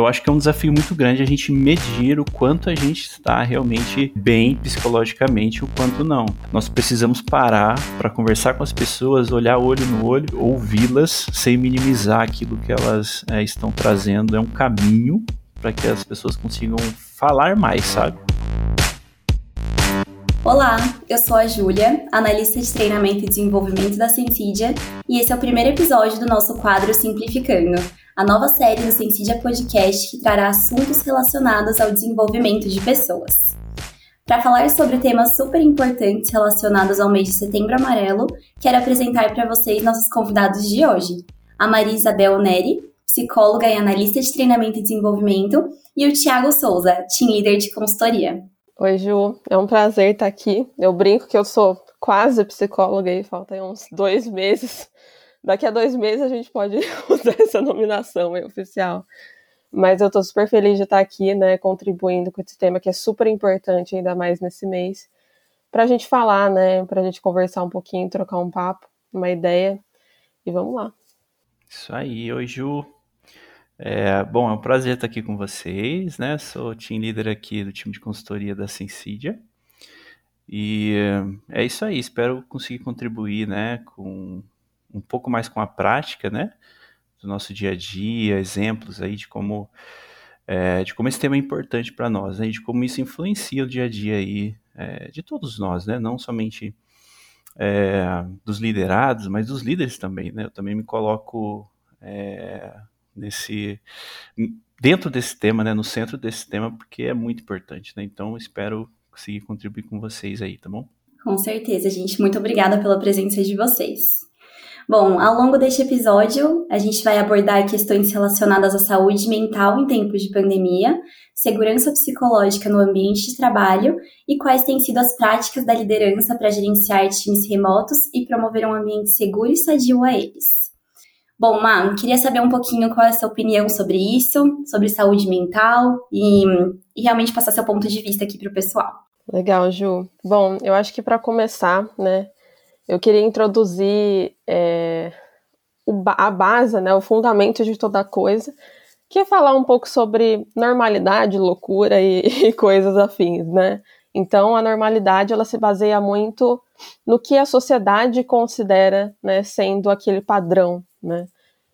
Eu acho que é um desafio muito grande a gente medir o quanto a gente está realmente bem psicologicamente e o quanto não. Nós precisamos parar para conversar com as pessoas, olhar olho no olho, ouvi-las sem minimizar aquilo que elas é, estão trazendo. É um caminho para que as pessoas consigam falar mais, sabe? Olá, eu sou a Júlia, analista de treinamento e desenvolvimento da Sensidia, e esse é o primeiro episódio do nosso quadro Simplificando a nova série do Sensidia Podcast que trará assuntos relacionados ao desenvolvimento de pessoas. Para falar sobre temas super importantes relacionados ao mês de Setembro Amarelo, quero apresentar para vocês nossos convidados de hoje: a Maria Isabel Neri, psicóloga e analista de treinamento e desenvolvimento, e o Tiago Souza, team leader de consultoria. Oi, Ju, é um prazer estar aqui. Eu brinco que eu sou quase psicóloga e falta uns dois meses Daqui a dois meses a gente pode usar essa nominação aí, oficial. Mas eu tô super feliz de estar aqui, né, contribuindo com esse tema que é super importante, ainda mais nesse mês, pra gente falar, né, pra gente conversar um pouquinho, trocar um papo, uma ideia, e vamos lá. Isso aí, oi Ju. É, bom, é um prazer estar aqui com vocês, né, sou team leader aqui do time de consultoria da Sensidia, e é isso aí, espero conseguir contribuir, né, com um pouco mais com a prática, né? Do nosso dia a dia, exemplos aí de como é, de como esse tema é importante para nós, né? De como isso influencia o dia a dia aí é, de todos nós, né? Não somente é, dos liderados, mas dos líderes também, né? Eu também me coloco é, nesse dentro desse tema, né? No centro desse tema, porque é muito importante, né? Então espero conseguir contribuir com vocês aí, tá bom? Com certeza, gente. Muito obrigada pela presença de vocês. Bom, ao longo deste episódio, a gente vai abordar questões relacionadas à saúde mental em tempos de pandemia, segurança psicológica no ambiente de trabalho e quais têm sido as práticas da liderança para gerenciar times remotos e promover um ambiente seguro e sadio a eles. Bom, Má, queria saber um pouquinho qual é a sua opinião sobre isso, sobre saúde mental e, e realmente passar seu ponto de vista aqui para o pessoal. Legal, Ju. Bom, eu acho que para começar, né, eu queria introduzir é, a base, né, o fundamento de toda coisa, que é falar um pouco sobre normalidade, loucura e, e coisas afins, né? Então, a normalidade ela se baseia muito no que a sociedade considera, né, sendo aquele padrão, né?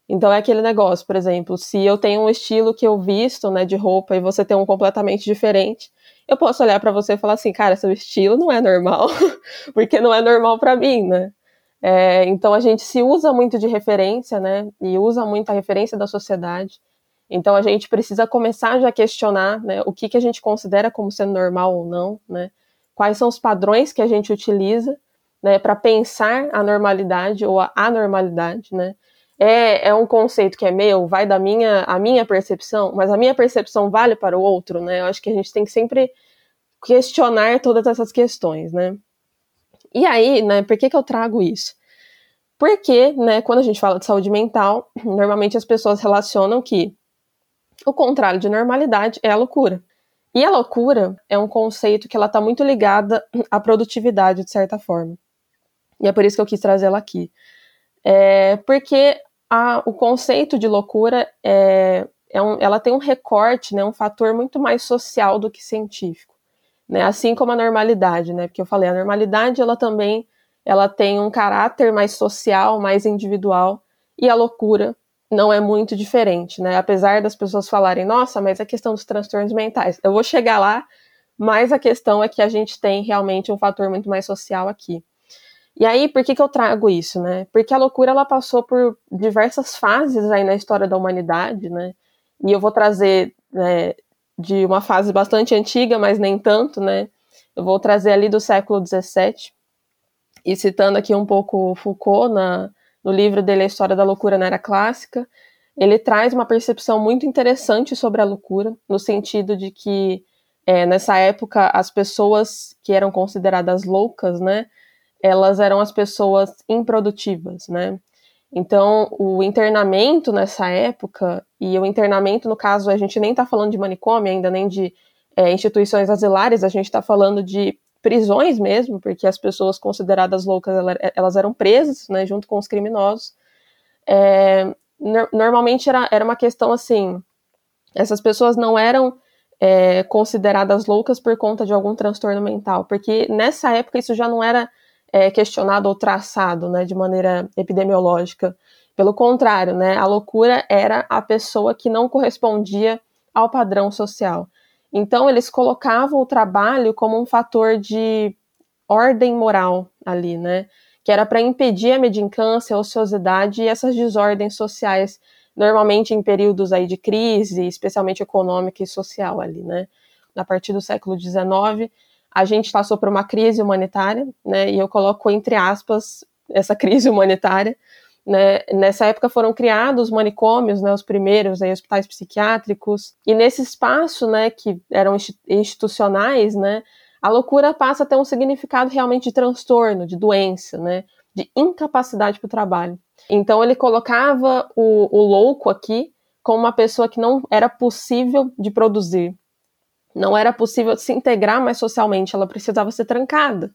Então é aquele negócio, por exemplo, se eu tenho um estilo que eu visto, né, de roupa e você tem um completamente diferente, eu posso olhar para você e falar assim, cara, seu estilo não é normal, porque não é normal para mim, né? É, então a gente se usa muito de referência, né? E usa muito a referência da sociedade. Então a gente precisa começar já a questionar, né? O que que a gente considera como sendo normal ou não, né? Quais são os padrões que a gente utiliza, né? Para pensar a normalidade ou a anormalidade, né? É, é um conceito que é meu, vai da minha, a minha percepção, mas a minha percepção vale para o outro, né? Eu acho que a gente tem que sempre questionar todas essas questões, né? E aí, né, por que, que eu trago isso? Porque, né, quando a gente fala de saúde mental, normalmente as pessoas relacionam que o contrário de normalidade é a loucura. E a loucura é um conceito que ela está muito ligada à produtividade, de certa forma. E é por isso que eu quis trazer ela aqui. É, porque a, o conceito de loucura é, é um, ela tem um recorte, né, um fator muito mais social do que científico, né, assim como a normalidade, né, porque eu falei, a normalidade ela também ela tem um caráter mais social, mais individual, e a loucura não é muito diferente, né, apesar das pessoas falarem, nossa, mas a questão dos transtornos mentais, eu vou chegar lá, mas a questão é que a gente tem realmente um fator muito mais social aqui. E aí, por que, que eu trago isso, né? Porque a loucura ela passou por diversas fases aí na história da humanidade, né? E eu vou trazer né, de uma fase bastante antiga, mas nem tanto, né? Eu vou trazer ali do século XVII, e citando aqui um pouco Foucault na, no livro dele A História da Loucura na Era Clássica, ele traz uma percepção muito interessante sobre a loucura, no sentido de que é, nessa época as pessoas que eram consideradas loucas, né, elas eram as pessoas improdutivas, né? Então, o internamento nessa época, e o internamento, no caso, a gente nem está falando de manicômio ainda, nem de é, instituições asilares, a gente está falando de prisões mesmo, porque as pessoas consideradas loucas, elas eram presas, né, junto com os criminosos. É, normalmente era, era uma questão assim, Essas pessoas não eram é, consideradas loucas por conta de algum transtorno mental, porque nessa época isso já não era é, questionado ou traçado né, de maneira epidemiológica. Pelo contrário, né, a loucura era a pessoa que não correspondia ao padrão social. Então, eles colocavam o trabalho como um fator de ordem moral ali, né? Que era para impedir a medicância, a ociosidade e essas desordens sociais, normalmente em períodos aí de crise, especialmente econômica e social ali, né? A partir do século XIX, a gente passou por uma crise humanitária, né? E eu coloco entre aspas essa crise humanitária, né? Nessa época foram criados manicômios, né, os primeiros aí, hospitais psiquiátricos, e nesse espaço, né, que eram institucionais, né, a loucura passa a ter um significado realmente de transtorno, de doença, né, de incapacidade para o trabalho. Então ele colocava o, o louco aqui como uma pessoa que não era possível de produzir, não era possível se integrar mais socialmente, ela precisava ser trancada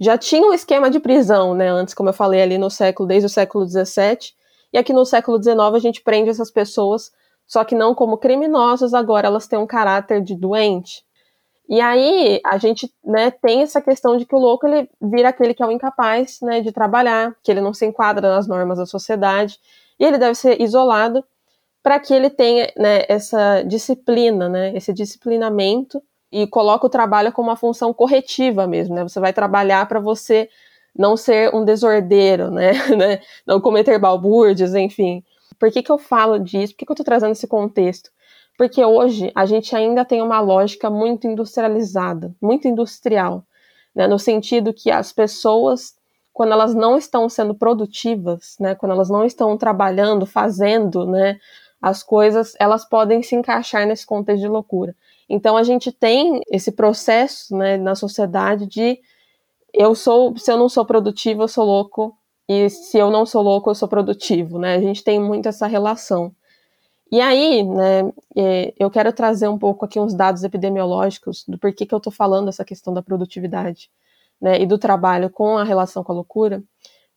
já tinha um esquema de prisão, né? Antes, como eu falei ali no século, desde o século XVII, e aqui no século XIX a gente prende essas pessoas, só que não como criminosos, agora elas têm um caráter de doente. E aí a gente né, tem essa questão de que o louco ele vira aquele que é o incapaz né, de trabalhar, que ele não se enquadra nas normas da sociedade, e ele deve ser isolado para que ele tenha né, essa disciplina, né, esse disciplinamento e coloca o trabalho como uma função corretiva mesmo, né? Você vai trabalhar para você não ser um desordeiro, né? né? Não cometer balbúrdios, enfim. Por que, que eu falo disso? Por que, que eu estou trazendo esse contexto? Porque hoje a gente ainda tem uma lógica muito industrializada, muito industrial, né? no sentido que as pessoas, quando elas não estão sendo produtivas, né? quando elas não estão trabalhando, fazendo né? As coisas, elas podem se encaixar nesse contexto de loucura. Então a gente tem esse processo né, na sociedade de eu sou, se eu não sou produtivo, eu sou louco, e se eu não sou louco, eu sou produtivo, né? A gente tem muito essa relação. E aí, né, é, eu quero trazer um pouco aqui uns dados epidemiológicos do porquê que eu estou falando essa questão da produtividade né, e do trabalho com a relação com a loucura.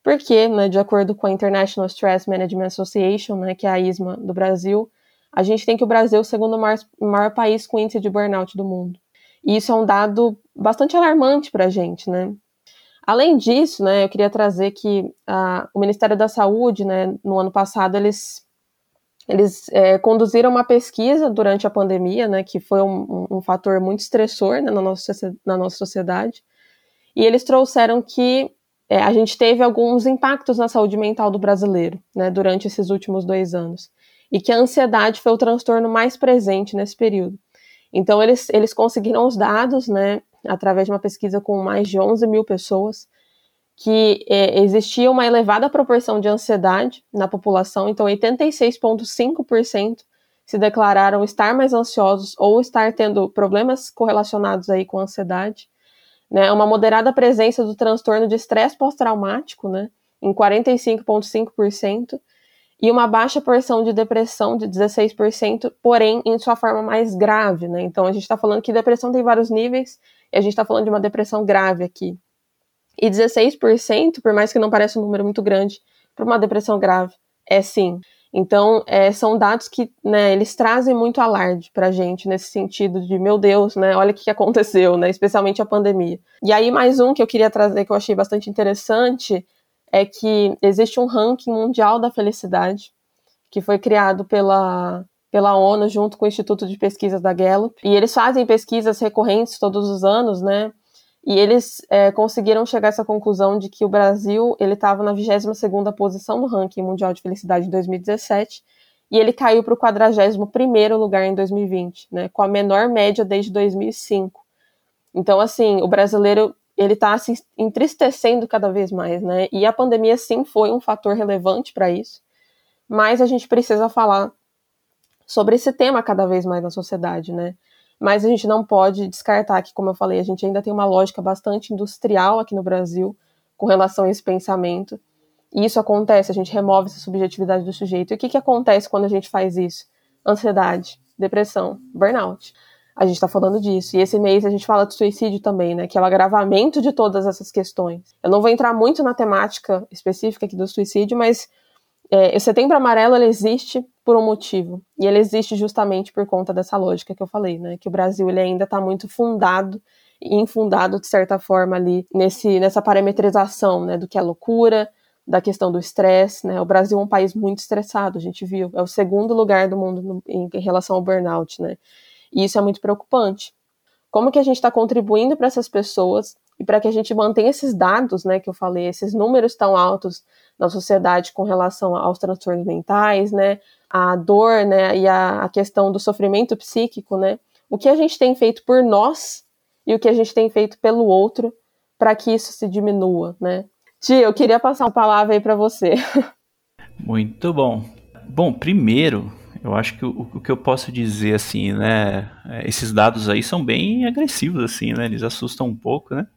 Porque, né, de acordo com a International Stress Management Association, né, que é a ISMA do Brasil, a gente tem que o Brasil é o segundo maior, maior país com índice de burnout do mundo. E isso é um dado bastante alarmante para a gente, né? Além disso, né, eu queria trazer que a, o Ministério da Saúde, né, no ano passado, eles, eles é, conduziram uma pesquisa durante a pandemia, né, que foi um, um, fator muito estressor né, na, nossa, na nossa sociedade, e eles trouxeram que é, a gente teve alguns impactos na saúde mental do brasileiro, né, durante esses últimos dois anos. E que a ansiedade foi o transtorno mais presente nesse período. Então, eles, eles conseguiram os dados, né, através de uma pesquisa com mais de 11 mil pessoas, que é, existia uma elevada proporção de ansiedade na população, então 86,5% se declararam estar mais ansiosos ou estar tendo problemas correlacionados aí com ansiedade, né, uma moderada presença do transtorno de estresse pós-traumático, né, em 45,5%, e uma baixa porção de depressão de 16%, porém em sua forma mais grave, né? Então a gente está falando que depressão tem vários níveis, e a gente está falando de uma depressão grave aqui. E 16%, por mais que não pareça um número muito grande, para uma depressão grave, é sim. Então, é, são dados que, né, eles trazem muito alarde pra gente, nesse sentido de, meu Deus, né, olha o que aconteceu, né, especialmente a pandemia. E aí, mais um que eu queria trazer, que eu achei bastante interessante, é que existe um ranking mundial da felicidade que foi criado pela, pela ONU junto com o Instituto de Pesquisas da Gallup. E eles fazem pesquisas recorrentes todos os anos, né? E eles é, conseguiram chegar a essa conclusão de que o Brasil ele estava na 22ª posição no ranking mundial de felicidade em 2017 e ele caiu para o 41º lugar em 2020, né, com a menor média desde 2005. Então, assim, o brasileiro ele está se entristecendo cada vez mais, né? E a pandemia sim foi um fator relevante para isso, mas a gente precisa falar sobre esse tema cada vez mais na sociedade, né? Mas a gente não pode descartar que, como eu falei, a gente ainda tem uma lógica bastante industrial aqui no Brasil com relação a esse pensamento. E isso acontece, a gente remove essa subjetividade do sujeito. E o que, que acontece quando a gente faz isso? Ansiedade, depressão, burnout a gente está falando disso. E esse mês a gente fala de suicídio também, né? Que é o agravamento de todas essas questões. Eu não vou entrar muito na temática específica aqui do suicídio, mas é, o setembro amarelo ele existe por um motivo. E ele existe justamente por conta dessa lógica que eu falei, né? Que o Brasil ele ainda está muito fundado e infundado, de certa forma, ali nesse, nessa parametrização né, do que é loucura, da questão do estresse. Né? O Brasil é um país muito estressado, a gente viu. É o segundo lugar do mundo no, em, em relação ao burnout. Né? E isso é muito preocupante. Como que a gente está contribuindo para essas pessoas e para que a gente mantenha esses dados, né, que eu falei, esses números tão altos na sociedade com relação aos transtornos mentais, né, a dor, né, e a, a questão do sofrimento psíquico, né, o que a gente tem feito por nós e o que a gente tem feito pelo outro para que isso se diminua, né? Tia, eu queria passar uma palavra aí para você. Muito bom. Bom, primeiro, eu acho que o, o, que eu posso dizer, assim, né, é, esses dados aí são bem agressivos, assim, né, eles assustam um pouco, né,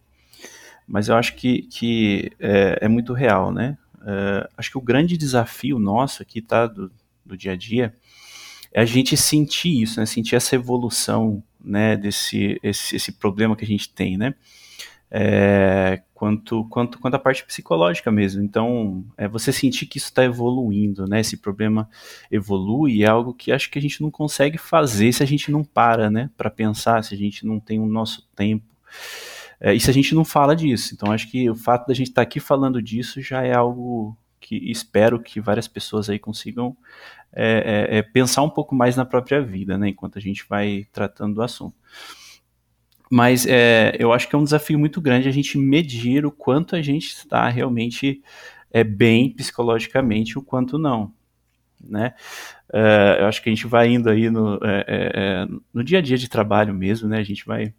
mas eu acho que, que é, é muito real, né, é, acho que o grande desafio nosso aqui, tá, do, do dia a dia, é a gente sentir isso, né, sentir essa evolução, né, desse esse, esse problema que a gente tem, né, é, quanto, quanto, quanto a parte psicológica mesmo. Então, é você sentir que isso está evoluindo, né? Esse problema evolui é algo que acho que a gente não consegue fazer se a gente não para, né? Para pensar, se a gente não tem o nosso tempo. É, e se a gente não fala disso. Então, acho que o fato da gente estar tá aqui falando disso já é algo que espero que várias pessoas aí consigam é, é, é pensar um pouco mais na própria vida, né? Enquanto a gente vai tratando do assunto. Mas é, eu acho que é um desafio muito grande a gente medir o quanto a gente está realmente é, bem psicologicamente e o quanto não. Né? Uh, eu acho que a gente vai indo aí no, é, é, no dia a dia de trabalho mesmo, né? A gente vai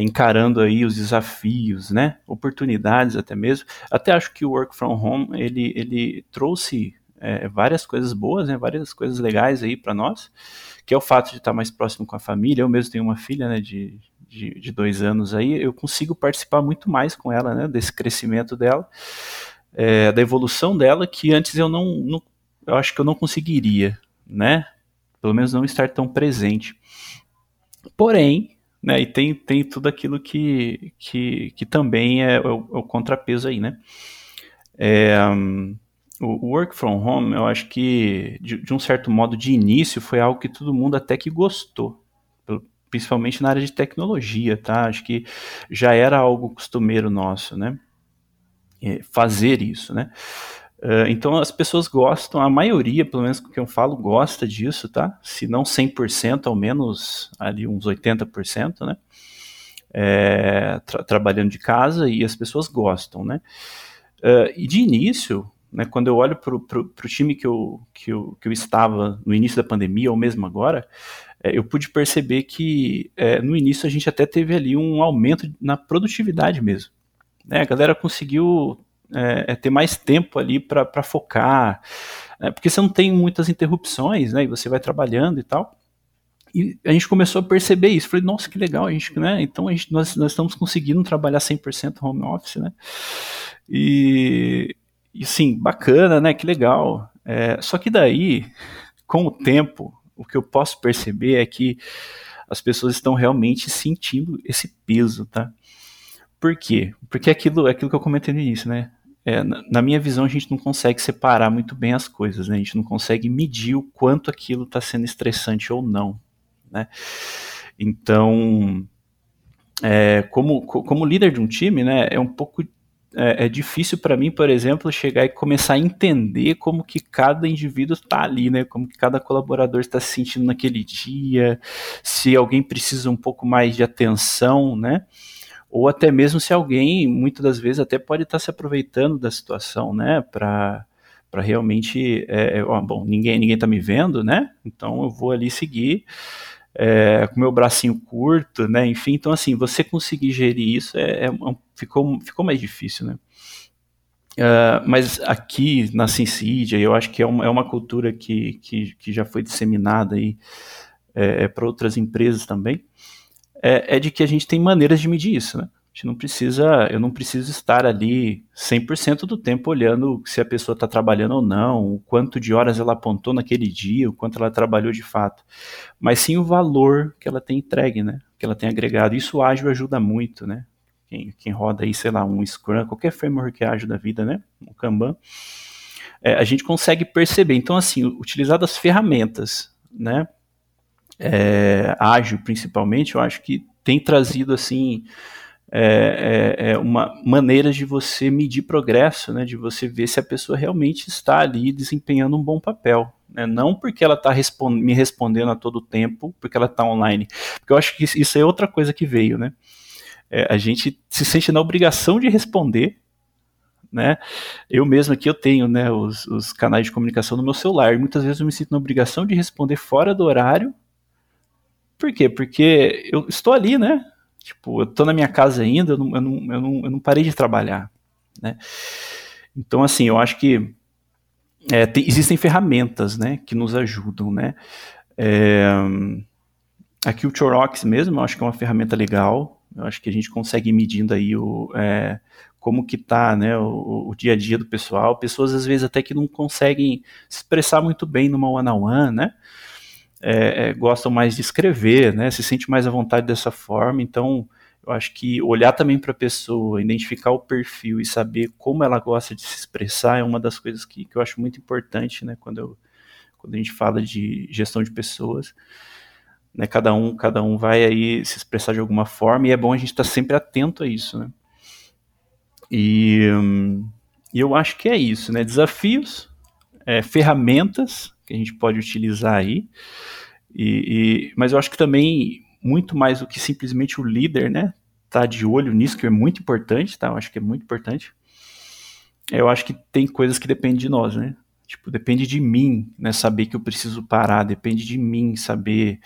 encarando aí os desafios, né? Oportunidades até mesmo. Até acho que o work from home ele, ele trouxe é, várias coisas boas, né? Várias coisas legais aí para nós, que é o fato de estar mais próximo com a família. Eu mesmo tenho uma filha, né? De, de, de, dois anos aí, eu consigo participar muito mais com ela, né, desse crescimento dela, é, da evolução dela, que antes eu não, não, eu acho que eu não conseguiria, né, pelo menos não estar tão presente. Porém, né, e tem, tem tudo aquilo que, que, que também é, é, o, é o contrapeso aí, né, é, um, o work from home, eu acho que, de, de um certo modo, de início, foi algo que todo mundo até que gostou, principalmente na área de tecnologia, tá? Acho que já era algo costumeiro nosso, né? Fazer isso, né? Uh, então as pessoas gostam, a maioria, pelo menos com que eu falo, gosta disso, tá? Se não 100%, ao menos ali uns 80%, né? É, tra trabalhando de casa e as pessoas gostam, né? Uh, e de início, né, quando eu olho para o time que eu, que, eu, que eu estava no início da pandemia, ou mesmo agora, é, eu pude perceber que é, no início a gente até teve ali um aumento na produtividade mesmo. Né? A galera conseguiu é, é ter mais tempo ali para focar, né? porque você não tem muitas interrupções, né? E você vai trabalhando e tal. E a gente começou a perceber isso. Falei, nossa, que legal, a gente, né? Então a gente, nós, nós estamos conseguindo trabalhar 100% home office, né? E, e sim, bacana, né? Que legal. É, só que daí, com o tempo, o que eu posso perceber é que as pessoas estão realmente sentindo esse peso, tá? Por quê? Porque aquilo, aquilo que eu comentei no início, né? É, na, minha visão, a gente não consegue separar muito bem as coisas, né? A gente não consegue medir o quanto aquilo está sendo estressante ou não, né? Então, é, como, como líder de um time, né, é um pouco é, é difícil para mim, por exemplo, chegar e começar a entender como que cada indivíduo está ali, né? Como que cada colaborador está se sentindo naquele dia, se alguém precisa um pouco mais de atenção, né? Ou até mesmo se alguém, muitas das vezes, até pode estar se aproveitando da situação, né? Para para realmente, é, é, ó, bom, ninguém ninguém está me vendo, né? Então eu vou ali seguir é, com meu bracinho curto, né? Enfim, então assim, você conseguir gerir isso é, é ficou, ficou mais difícil, né? Uh, mas aqui na Sincidia, eu acho que é uma, é uma cultura que, que, que já foi disseminada aí é, é para outras empresas também, é, é, de que a gente tem maneiras de medir isso, né? A gente não precisa, eu não preciso estar ali 100% do tempo olhando se a pessoa está trabalhando ou não, o quanto de horas ela apontou naquele dia, o quanto ela trabalhou de fato, mas sim o valor que ela tem entregue, né? Que ela tem agregado. Isso o ágil ajuda muito, né? Quem, quem roda aí, sei lá, um Scrum, qualquer framework ágil da vida, né? Um Kanban, é, a gente consegue perceber. Então, assim, utilizar das ferramentas, né, é, ágil principalmente, eu acho que tem trazido, assim, é, é, é, uma maneira de você medir progresso, né, de você ver se a pessoa realmente está ali desempenhando um bom papel. Né, não porque ela está respond me respondendo a todo tempo, porque ela está online. Porque eu acho que isso é outra coisa que veio, né? É, a gente se sente na obrigação de responder né? Eu mesmo aqui eu tenho, né, os, os canais de comunicação no meu celular. Muitas vezes eu me sinto na obrigação de responder fora do horário. Por quê? Porque eu estou ali, né? Tipo, eu estou na minha casa ainda, eu não, eu não, eu não, eu não parei de trabalhar, né? Então, assim, eu acho que é, tem, existem ferramentas, né, que nos ajudam, né? É, aqui o Chorox mesmo, eu acho que é uma ferramenta legal. Eu acho que a gente consegue ir medindo aí o, é, como que tá, né, o, o, dia a dia do pessoal. Pessoas às vezes até que não conseguem se expressar muito bem numa one-on-one, -on -one, né? É, é, gostam mais de escrever, né? Se sente mais à vontade dessa forma. Então, eu acho que olhar também para a pessoa, identificar o perfil e saber como ela gosta de se expressar é uma das coisas que, que eu acho muito importante, né? Quando, eu, quando a gente fala de gestão de pessoas. Né, cada um cada um vai aí se expressar de alguma forma e é bom a gente estar tá sempre atento a isso, né? E, e eu acho que é isso, né? Desafios, é, ferramentas que a gente pode utilizar aí. E, e, mas eu acho que também muito mais do que simplesmente o líder, né? Tá de olho nisso, que é muito importante, tá? Eu acho que é muito importante. Eu acho que tem coisas que dependem de nós, né? Tipo, depende de mim, né? Saber que eu preciso parar, depende de mim saber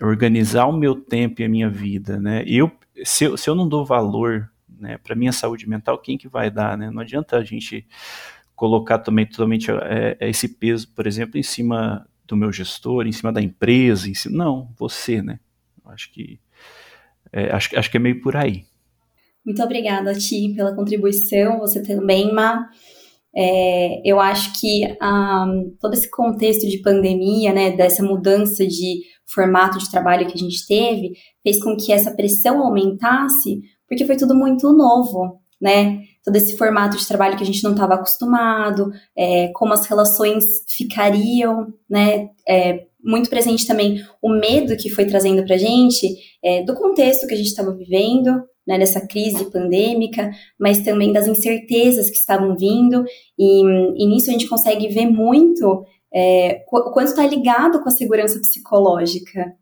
organizar o meu tempo e a minha vida, né? Eu, se, eu, se eu não dou valor né? Para minha saúde mental, quem que vai dar, né? Não adianta a gente colocar também totalmente é, é, esse peso, por exemplo, em cima do meu gestor, em cima da empresa, em cima, não, você, né? Acho que é, acho, acho que é meio por aí. Muito obrigada, Ti, pela contribuição. Você também, Ma. É, eu acho que um, todo esse contexto de pandemia, né, dessa mudança de formato de trabalho que a gente teve, fez com que essa pressão aumentasse, porque foi tudo muito novo, né? Todo esse formato de trabalho que a gente não estava acostumado, é, como as relações ficariam, né? É, muito presente também o medo que foi trazendo para a gente é, do contexto que a gente estava vivendo, né, dessa crise pandêmica, mas também das incertezas que estavam vindo, e, e nisso a gente consegue ver muito é, o quanto está ligado com a segurança psicológica.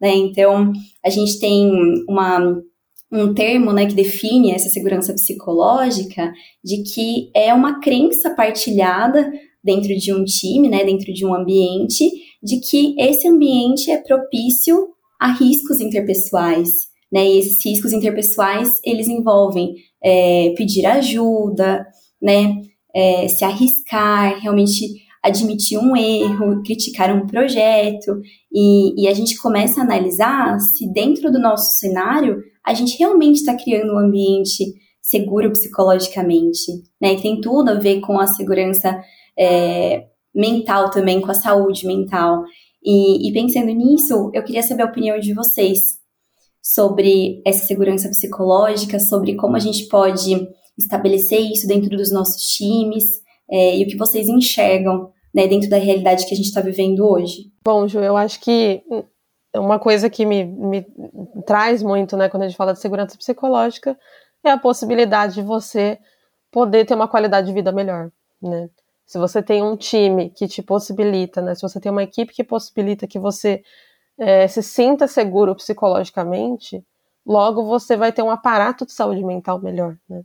Né? Então, a gente tem uma um termo né, que define essa segurança psicológica, de que é uma crença partilhada dentro de um time, né, dentro de um ambiente, de que esse ambiente é propício a riscos interpessoais. Né, e esses riscos interpessoais, eles envolvem é, pedir ajuda, né, é, se arriscar, realmente admitir um erro, criticar um projeto, e, e a gente começa a analisar se dentro do nosso cenário a gente realmente está criando um ambiente seguro psicologicamente, né? E tem tudo a ver com a segurança é, mental também, com a saúde mental. E, e pensando nisso, eu queria saber a opinião de vocês sobre essa segurança psicológica, sobre como a gente pode estabelecer isso dentro dos nossos times é, e o que vocês enxergam né, dentro da realidade que a gente está vivendo hoje. Bom, Ju, eu acho que uma coisa que me, me traz muito, né, quando a gente fala de segurança psicológica, é a possibilidade de você poder ter uma qualidade de vida melhor, né? Se você tem um time que te possibilita, né? Se você tem uma equipe que possibilita que você é, se sinta seguro psicologicamente, logo você vai ter um aparato de saúde mental melhor, né?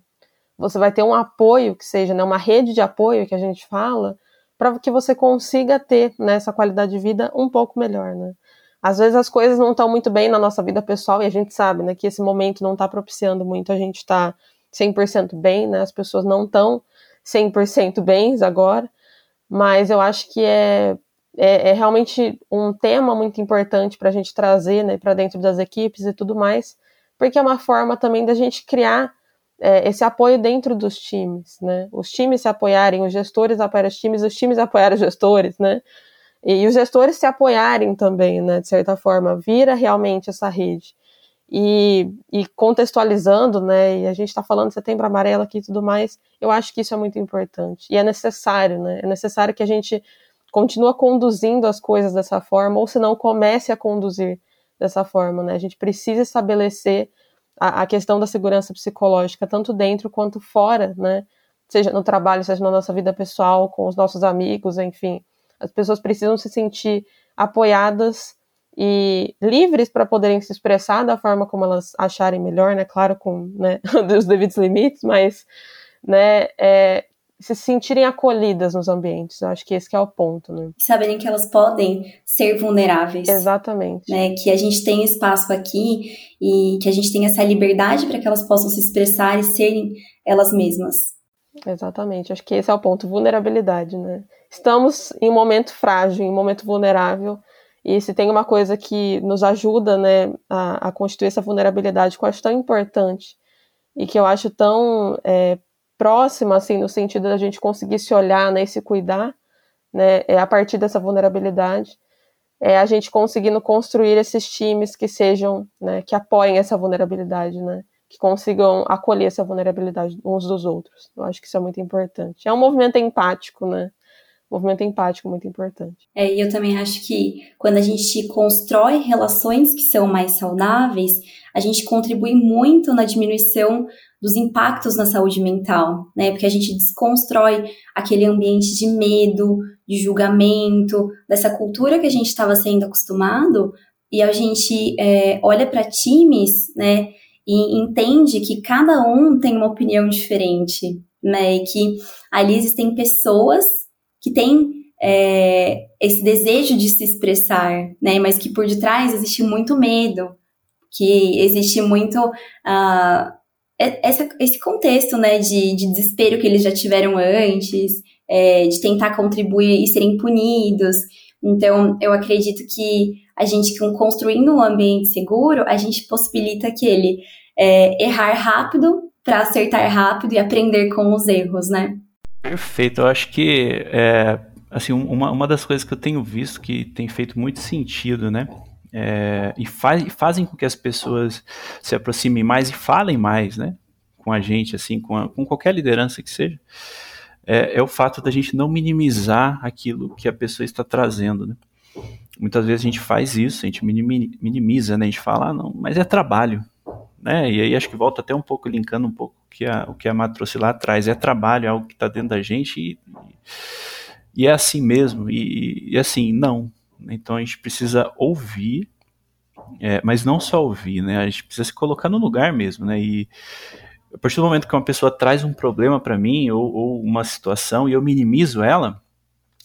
Você vai ter um apoio que seja, né, uma rede de apoio que a gente fala, para que você consiga ter né, essa qualidade de vida um pouco melhor, né? às vezes as coisas não estão muito bem na nossa vida pessoal e a gente sabe, né, que esse momento não está propiciando muito a gente estar tá 100% bem, né, as pessoas não estão 100% bens agora, mas eu acho que é, é, é realmente um tema muito importante para a gente trazer, né, para dentro das equipes e tudo mais, porque é uma forma também da gente criar é, esse apoio dentro dos times, né, os times se apoiarem, os gestores apoiarem os times, os times apoiarem os gestores, né, e, os gestores se apoiarem também, né, de certa forma, vira realmente essa rede. E, e, contextualizando, né, e a gente está falando de setembro amarelo aqui e tudo mais, eu acho que isso é muito importante. E é necessário, né? É necessário que a gente continue conduzindo as coisas dessa forma, ou se não comece a conduzir dessa forma, né? A gente precisa estabelecer a, a questão da segurança psicológica, tanto dentro quanto fora, né? Seja no trabalho, seja na nossa vida pessoal, com os nossos amigos, enfim. As pessoas precisam se sentir apoiadas e livres para poderem se expressar da forma como elas acharem melhor, né? Claro, com né, os devidos limites, mas né, é, se sentirem acolhidas nos ambientes. Eu acho que esse que é o ponto, né? Saberem que elas podem ser vulneráveis. Exatamente. Né? Que a gente tem espaço aqui e que a gente tem essa liberdade para que elas possam se expressar e serem elas mesmas. Exatamente. Acho que esse é o ponto, vulnerabilidade, né? Estamos em um momento frágil, em um momento vulnerável e se tem uma coisa que nos ajuda né, a, a constituir essa vulnerabilidade, que eu acho tão importante e que eu acho tão é, próxima, assim, no sentido da gente conseguir se olhar né, e se cuidar, né, é a partir dessa vulnerabilidade, é a gente conseguindo construir esses times que sejam, né, que apoiem essa vulnerabilidade, né, que consigam acolher essa vulnerabilidade uns dos outros. Eu acho que isso é muito importante. É um movimento empático, né, movimento empático muito importante. É, e eu também acho que quando a gente constrói relações que são mais saudáveis, a gente contribui muito na diminuição dos impactos na saúde mental, né? Porque a gente desconstrói aquele ambiente de medo, de julgamento, dessa cultura que a gente estava sendo acostumado, e a gente é, olha para times, né? E entende que cada um tem uma opinião diferente, né? E que ali existem pessoas que tem é, esse desejo de se expressar, né? Mas que por detrás existe muito medo, que existe muito uh, essa, esse contexto, né? De, de, desespero que eles já tiveram antes, é, de tentar contribuir e serem punidos. Então, eu acredito que a gente, construindo um ambiente seguro, a gente possibilita que ele é, errar rápido para acertar rápido e aprender com os erros, né? Perfeito. Eu acho que é, assim, uma, uma das coisas que eu tenho visto que tem feito muito sentido, né? É, e faz, fazem com que as pessoas se aproximem mais e falem mais, né? Com a gente, assim, com, a, com qualquer liderança que seja, é, é, o fato da gente não minimizar aquilo que a pessoa está trazendo, né? Muitas vezes a gente faz isso, a gente minimiza, né? A gente fala, ah, não, mas é trabalho, né? E aí acho que volta até um pouco, linkando um pouco que a, o que a Má trouxe lá atrás. É trabalho, é algo que está dentro da gente e, e, é assim mesmo. E, e, assim, não. Então a gente precisa ouvir, é, mas não só ouvir, né? A gente precisa se colocar no lugar mesmo, né? E a partir do momento que uma pessoa traz um problema para mim ou, ou uma situação e eu minimizo ela,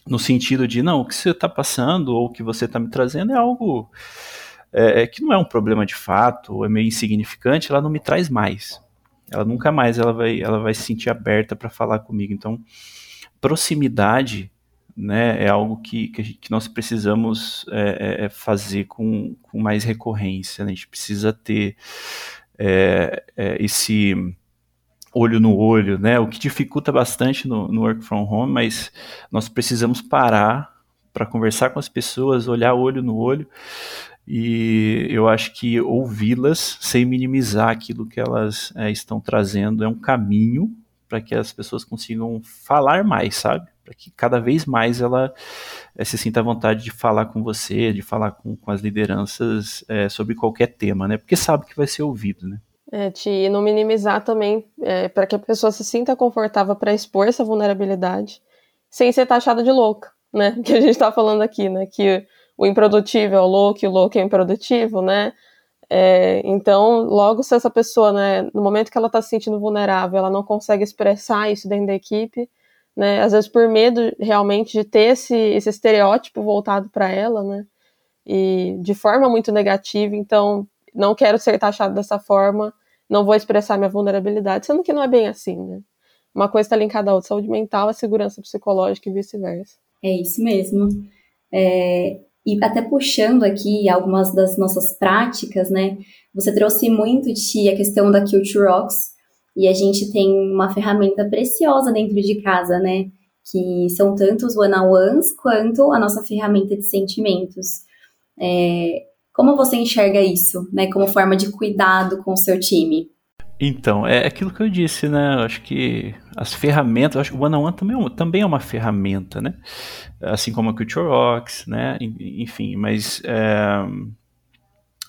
no sentido de, não, o que você está passando ou o que você está me trazendo é algo é, é, que não é um problema de fato, ou é meio insignificante, ela não me traz mais. Ela nunca mais ela vai, ela vai se sentir aberta para falar comigo. Então, proximidade né, é algo que, que, que nós precisamos é, é, é, fazer com, com mais recorrência. Né? A gente precisa ter é, é, esse olho no olho, né? O que dificulta bastante no, no work from home, mas nós precisamos parar para conversar com as pessoas, olhar olho no olho, e eu acho que ouvi-las sem minimizar aquilo que elas é, estão trazendo é um caminho para que as pessoas consigam falar mais, sabe? Para que cada vez mais ela é, se sinta à vontade de falar com você, de falar com, com as lideranças é, sobre qualquer tema, né? Porque sabe que vai ser ouvido, né? É, te, não minimizar também, é, para que a pessoa se sinta confortável para expor essa vulnerabilidade, sem ser taxada de louca, né? Que a gente está falando aqui, né? Que o improdutível é o louco e o louco é o improdutivo, né? É, então, logo se essa pessoa, né, no momento que ela está se sentindo vulnerável, ela não consegue expressar isso dentro da equipe, né, às vezes por medo realmente de ter esse, esse estereótipo voltado para ela, né, e de forma muito negativa, então não quero ser taxado dessa forma, não vou expressar minha vulnerabilidade, sendo que não é bem assim, né. Uma coisa está linkada à outra, saúde mental, a segurança psicológica e vice-versa. É isso mesmo. É, e até puxando aqui algumas das nossas práticas, né? Você trouxe muito de a questão da Culture Rocks, e a gente tem uma ferramenta preciosa dentro de casa, né? Que são tanto os one-on-ones quanto a nossa ferramenta de sentimentos. É, Como você enxerga isso, né, como forma de cuidado com o seu time? Então, é aquilo que eu disse, né? Eu acho que as ferramentas, acho que o one-on-one também, é também é uma ferramenta, né? Assim como a Culture Rocks, né? Enfim, mas é...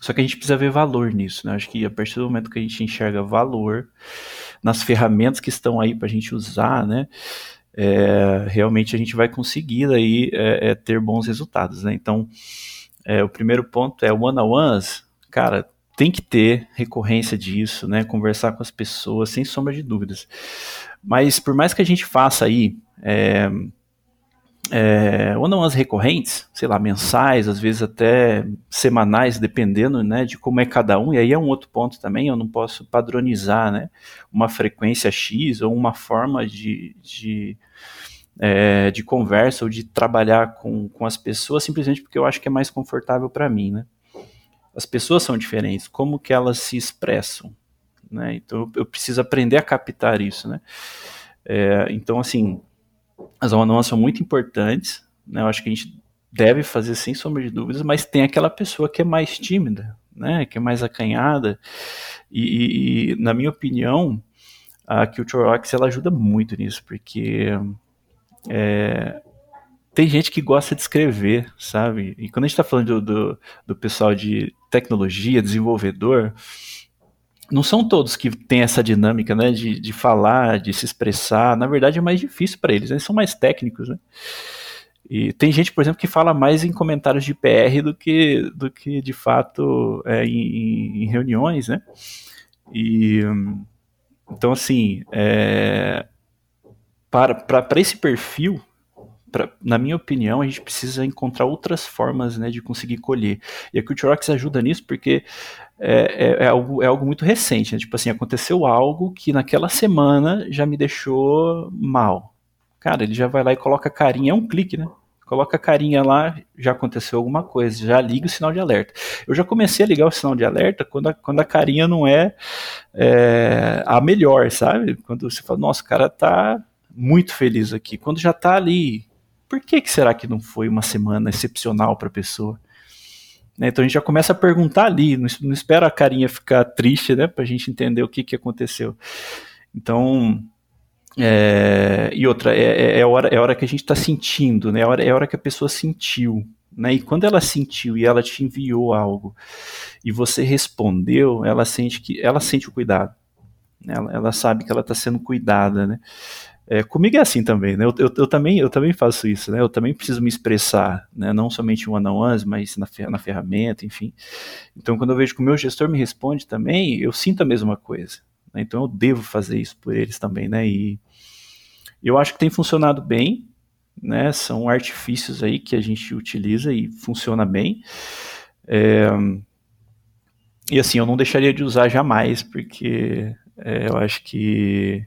só que a gente precisa ver valor nisso, né? Acho que a partir do momento que a gente enxerga valor nas ferramentas que estão aí para a gente usar, né? É, realmente a gente vai conseguir aí é, é, ter bons resultados, né? Então, é, o primeiro ponto é one-on-ones, cara, tem que ter recorrência disso, né? Conversar com as pessoas, sem sombra de dúvidas. Mas por mais que a gente faça aí é, ou não as recorrentes, sei lá, mensais, às vezes até semanais, dependendo né, de como é cada um, e aí é um outro ponto também, eu não posso padronizar né, uma frequência X ou uma forma de, de, é, de conversa ou de trabalhar com, com as pessoas, simplesmente porque eu acho que é mais confortável para mim. Né? As pessoas são diferentes, como que elas se expressam? Né? Então eu preciso aprender a captar isso. Né? É, então, assim, as one são muito importantes, né? Eu acho que a gente deve fazer sem sombra de dúvidas, mas tem aquela pessoa que é mais tímida, né? Que é mais acanhada. E, e, e na minha opinião, a Culture Rocks ela ajuda muito nisso, porque é, tem gente que gosta de escrever, sabe? E quando a gente está falando do, do, do pessoal de tecnologia, desenvolvedor, não são todos que têm essa dinâmica, né, de, de falar, de se expressar. Na verdade, é mais difícil para eles, eles são mais técnicos, né? E tem gente, por exemplo, que fala mais em comentários de PR do que, do que de fato é, em, em, reuniões, né? E então, assim, é, para, para, para esse perfil, pra, na minha opinião, a gente precisa encontrar outras formas né, de conseguir colher. E a Culturex ajuda nisso porque é, é, é, algo, é algo muito recente. Né? Tipo assim, aconteceu algo que naquela semana já me deixou mal. Cara, ele já vai lá e coloca a carinha, é um clique, né? Coloca a carinha lá, já aconteceu alguma coisa, já liga o sinal de alerta. Eu já comecei a ligar o sinal de alerta quando a, quando a carinha não é, é a melhor, sabe? Quando você fala, nossa, o cara tá muito feliz aqui. Quando já tá ali por que, que será que não foi uma semana excepcional para a pessoa? Né, então a gente já começa a perguntar ali, não, não espera a carinha ficar triste, né, para a gente entender o que, que aconteceu. Então, é, e outra, é, é, é, hora, é hora que a gente está sentindo, né, é hora, é hora que a pessoa sentiu. Né, e quando ela sentiu e ela te enviou algo e você respondeu, ela sente que ela sente o cuidado. Ela, ela sabe que ela está sendo cuidada, né? É, comigo é assim também, né? Eu, eu, eu, também, eu também faço isso, né? Eu também preciso me expressar, né? Não somente one on ones, mas na, na ferramenta, enfim. Então, quando eu vejo que o meu gestor me responde também, eu sinto a mesma coisa. Né? Então, eu devo fazer isso por eles também, né? E eu acho que tem funcionado bem, né? São artifícios aí que a gente utiliza e funciona bem. É, e assim, eu não deixaria de usar jamais, porque é, eu acho que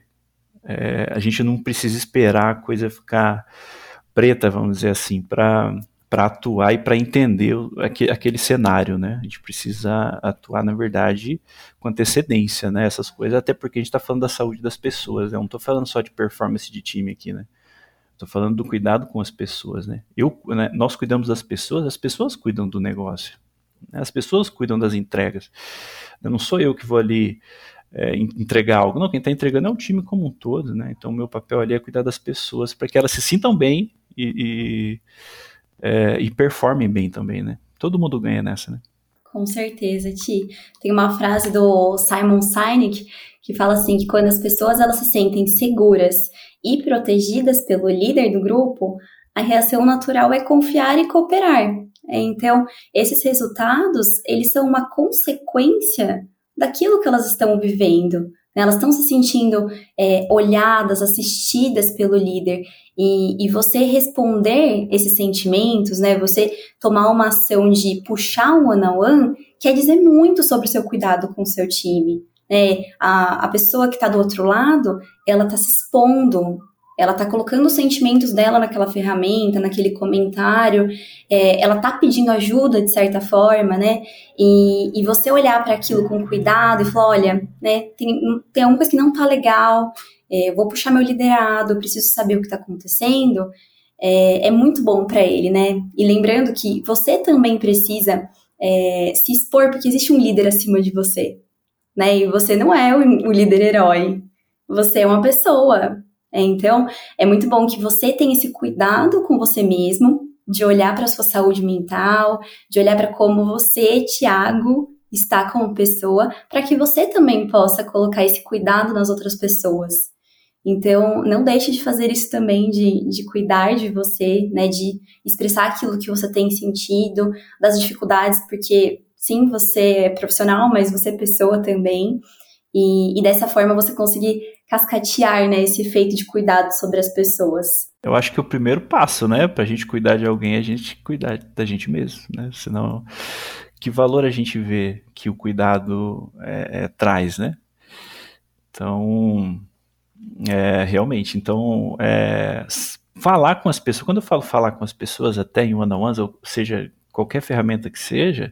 é, a gente não precisa esperar a coisa ficar preta, vamos dizer assim, para para atuar e para entender aquele, aquele, cenário, né? A gente precisa atuar, na verdade, com antecedência, né? Essas coisas, até porque a gente está falando da saúde das pessoas, né? Eu não estou falando só de performance de time aqui, né? Estou falando do cuidado com as pessoas, né? Eu, né, nós cuidamos das pessoas, as pessoas cuidam do negócio. Né? As pessoas cuidam das entregas. Não sou eu que vou ali é, entregar algo. Não, quem está entregando é o time como um todo, né? Então, o meu papel ali é cuidar das pessoas para que elas se sintam bem e, e, é, e, performem bem também, né? Todo mundo ganha nessa, né? Com certeza, Ti. Tem uma frase do Simon Sinek que fala assim que quando as pessoas elas se sentem seguras e protegidas pelo líder do grupo, a reação natural é confiar e cooperar. Então, esses resultados, eles são uma consequência daquilo que elas estão vivendo. Né? Elas estão se sentindo é, olhadas, assistidas pelo líder. E, e, você responder esses sentimentos, né? Você tomar uma ação de puxar um one on one, quer dizer muito sobre o seu cuidado com o seu time. Né? A, a pessoa que está do outro lado, ela está se expondo, ela está colocando os sentimentos dela naquela ferramenta, naquele comentário, é, ela está pedindo ajuda de certa forma, né? E, e você olhar para aquilo com cuidado e falar: olha, né, tem, tem alguma coisa que não está legal, é, vou puxar meu liderado, preciso saber o que está acontecendo, é, é muito bom para ele, né? E lembrando que você também precisa é, se expor, porque existe um líder acima de você, né? E você não é o, o líder herói, você é uma pessoa. É, então, é muito bom que você tenha esse cuidado com você mesmo, de olhar para a sua saúde mental, de olhar para como você, Tiago, está como pessoa, para que você também possa colocar esse cuidado nas outras pessoas. Então, não deixe de fazer isso também, de, de cuidar de você, né, de expressar aquilo que você tem sentido, das dificuldades, porque sim, você é profissional, mas você é pessoa também, e, e dessa forma você conseguir cascatear, né, esse efeito de cuidado sobre as pessoas. Eu acho que o primeiro passo, né, pra gente cuidar de alguém é a gente cuidar da gente mesmo, né, senão que valor a gente vê que o cuidado é, é, traz, né? Então, é, realmente, então, é, falar com as pessoas, quando eu falo falar com as pessoas até em one-on-ones, ou seja, qualquer ferramenta que seja,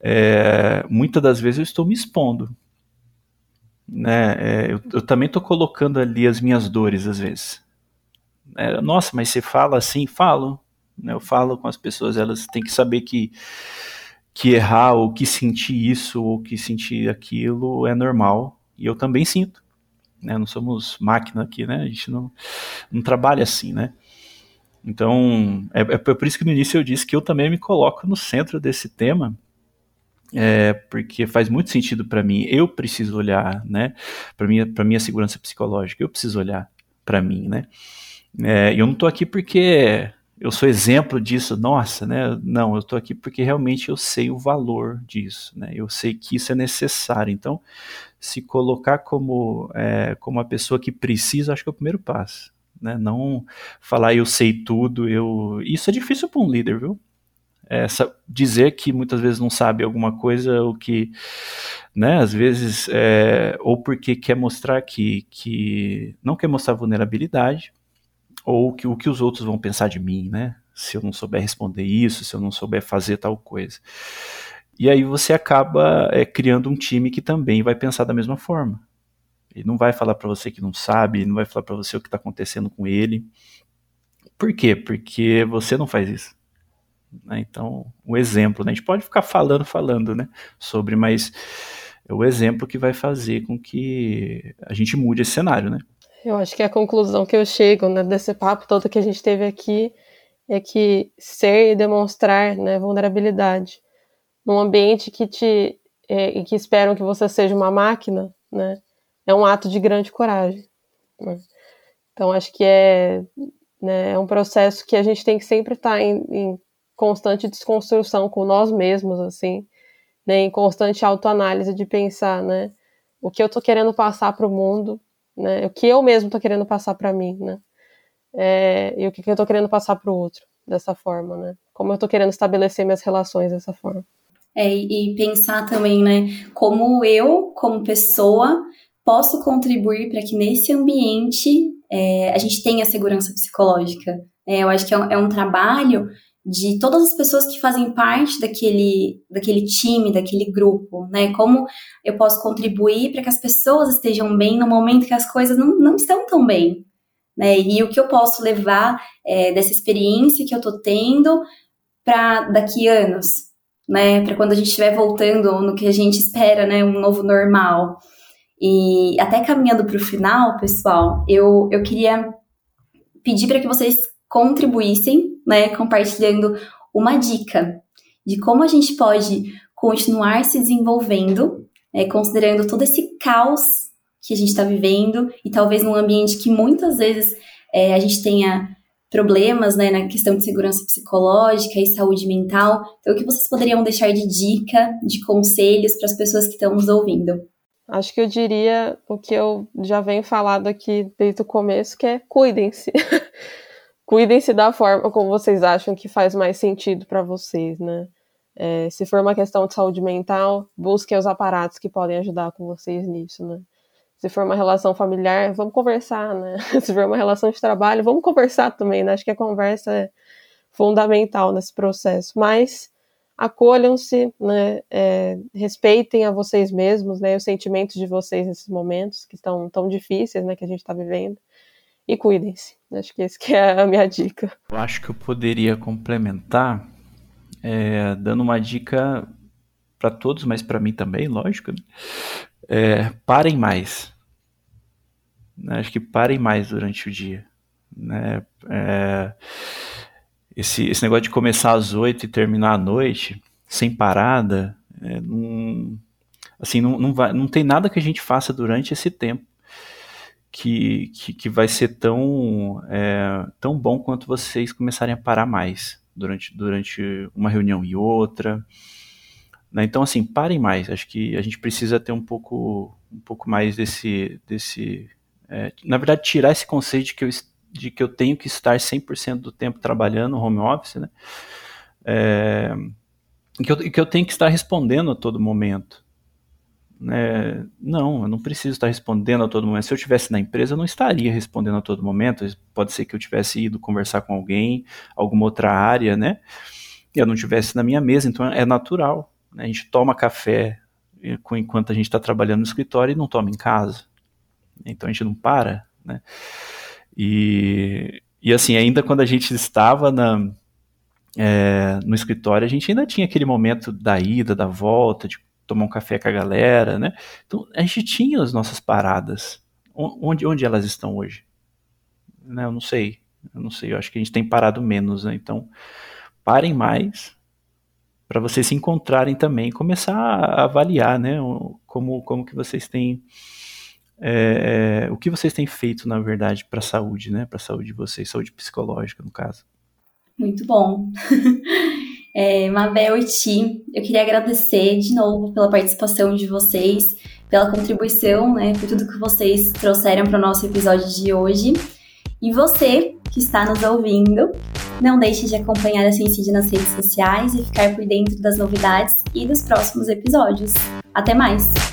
é, muitas das vezes eu estou me expondo. Né? É, eu, eu, também estou colocando ali as minhas dores, às vezes. É, Nossa, mas você fala assim? Falo. Né? Eu falo com as pessoas, elas têm que saber que, que errar, ou que sentir isso, ou que sentir aquilo é normal. E eu também sinto né? Não somos máquina aqui, né? A gente não, não trabalha assim, né? Então, é, é por isso que no início eu disse que eu também me coloco no centro desse tema, é, porque faz muito sentido para mim. Eu preciso olhar, né, para minha para minha segurança psicológica. Eu preciso olhar para mim, né. É, eu não estou aqui porque eu sou exemplo disso, nossa, né? Não, eu estou aqui porque realmente eu sei o valor disso, né? Eu sei que isso é necessário. Então, se colocar como, é, como a pessoa que precisa, acho que é o primeiro passo. Né? Não falar eu sei tudo, eu. Isso é difícil para um líder, viu? Essa, dizer que muitas vezes não sabe alguma coisa, ou que, né, às vezes, é, ou porque quer mostrar que, que não quer mostrar vulnerabilidade, ou que o que os outros vão pensar de mim, né? Se eu não souber responder isso, se eu não souber fazer tal coisa. E aí você acaba é, criando um time que também vai pensar da mesma forma. Ele não vai falar para você que não sabe, não vai falar para você o que está acontecendo com ele. Por quê? Porque você não faz isso. Né? Então, o exemplo, né? a gente pode ficar falando, falando, né, sobre, mas é o exemplo que vai fazer com que a gente mude esse cenário, né? Eu acho que a conclusão que eu chego né, desse papo todo que a gente teve aqui é que ser e demonstrar né, vulnerabilidade num ambiente que te é, que esperam que você seja uma máquina, né? É um ato de grande coragem. Né? Então acho que é, né, é um processo que a gente tem que sempre estar tá em, em constante desconstrução com nós mesmos, assim, né, em constante autoanálise de pensar, né, o que eu tô querendo passar para o mundo, né, o que eu mesmo tô querendo passar para mim, né, é, e o que, que eu tô querendo passar para o outro dessa forma, né, como eu tô querendo estabelecer minhas relações dessa forma. É, e pensar também, né, como eu, como pessoa, posso contribuir para que nesse ambiente é, a gente tenha segurança psicológica. É, eu acho que é um, é um, trabalho de todas as pessoas que fazem parte daquele, daquele time, daquele grupo, né? Como eu posso contribuir para que as pessoas estejam bem no momento que as coisas não, não estão tão bem. Né? E o que eu posso levar é, dessa experiência que eu estou tendo para daqui anos, né? Para quando a gente estiver voltando no que a gente espera, né? Um novo normal. E até caminhando para o final, pessoal, eu, eu queria pedir para que vocês contribuíssem, né? Compartilhando uma dica de como a gente pode continuar se desenvolvendo, né, considerando todo esse caos que a gente está vivendo e talvez num ambiente que muitas vezes é, a gente tenha problemas né, na questão de segurança psicológica e saúde mental. Então, o que vocês poderiam deixar de dica, de conselhos para as pessoas que estão nos ouvindo? Acho que eu diria o que eu já venho falado aqui desde o começo, que é cuidem-se. cuidem-se da forma como vocês acham que faz mais sentido para vocês, né? É, se for uma questão de saúde mental, busquem os aparatos que podem ajudar com vocês nisso, né? Se for uma relação familiar, vamos conversar, né? Se for uma relação de trabalho, vamos conversar também, né? Acho que a conversa é fundamental nesse processo. Mas acolham-se, né? É, respeitem a vocês mesmos, né? Os sentimentos de vocês nesses momentos que estão tão difíceis, né? Que a gente está vivendo. E cuidem-se. Acho que esse que é a minha dica. Eu acho que eu poderia complementar é, dando uma dica para todos, mas para mim também, lógico. Né? É, parem mais. Né? Acho que parem mais durante o dia. Né? É, esse, esse negócio de começar às oito e terminar à noite, sem parada, é, não, assim, não, não, vai, não tem nada que a gente faça durante esse tempo que, que, que vai ser tão, é, tão bom quanto vocês começarem a parar mais durante, durante uma reunião e outra. Né? Então, assim, parem mais. Acho que a gente precisa ter um pouco, um pouco mais desse. desse é, na verdade, tirar esse conceito de que eu, de que eu tenho que estar 100% do tempo trabalhando home office, né? É, que, eu, que eu tenho que estar respondendo a todo momento. É, não, eu não preciso estar respondendo a todo momento. Se eu estivesse na empresa, eu não estaria respondendo a todo momento. Pode ser que eu tivesse ido conversar com alguém, alguma outra área, né? E eu não estivesse na minha mesa, então é natural. Né? A gente toma café enquanto a gente está trabalhando no escritório e não toma em casa. Então a gente não para, né? E, e assim, ainda quando a gente estava na, é, no escritório, a gente ainda tinha aquele momento da ida, da volta, de tomar um café com a galera, né? Então a gente tinha as nossas paradas. Onde, onde elas estão hoje? Né, eu não sei. Eu não sei. Eu acho que a gente tem parado menos, né? Então parem mais para vocês se encontrarem também e começar a avaliar, né? Como, como que vocês têm é, é, o que vocês têm feito, na verdade, para a saúde, né? Para a saúde de vocês, saúde psicológica, no caso. Muito bom. É, Mabel e Ti, eu queria agradecer de novo pela participação de vocês, pela contribuição, né, por tudo que vocês trouxeram para o nosso episódio de hoje. E você que está nos ouvindo, não deixe de acompanhar a Sensídia nas redes sociais e ficar por dentro das novidades e dos próximos episódios. Até mais!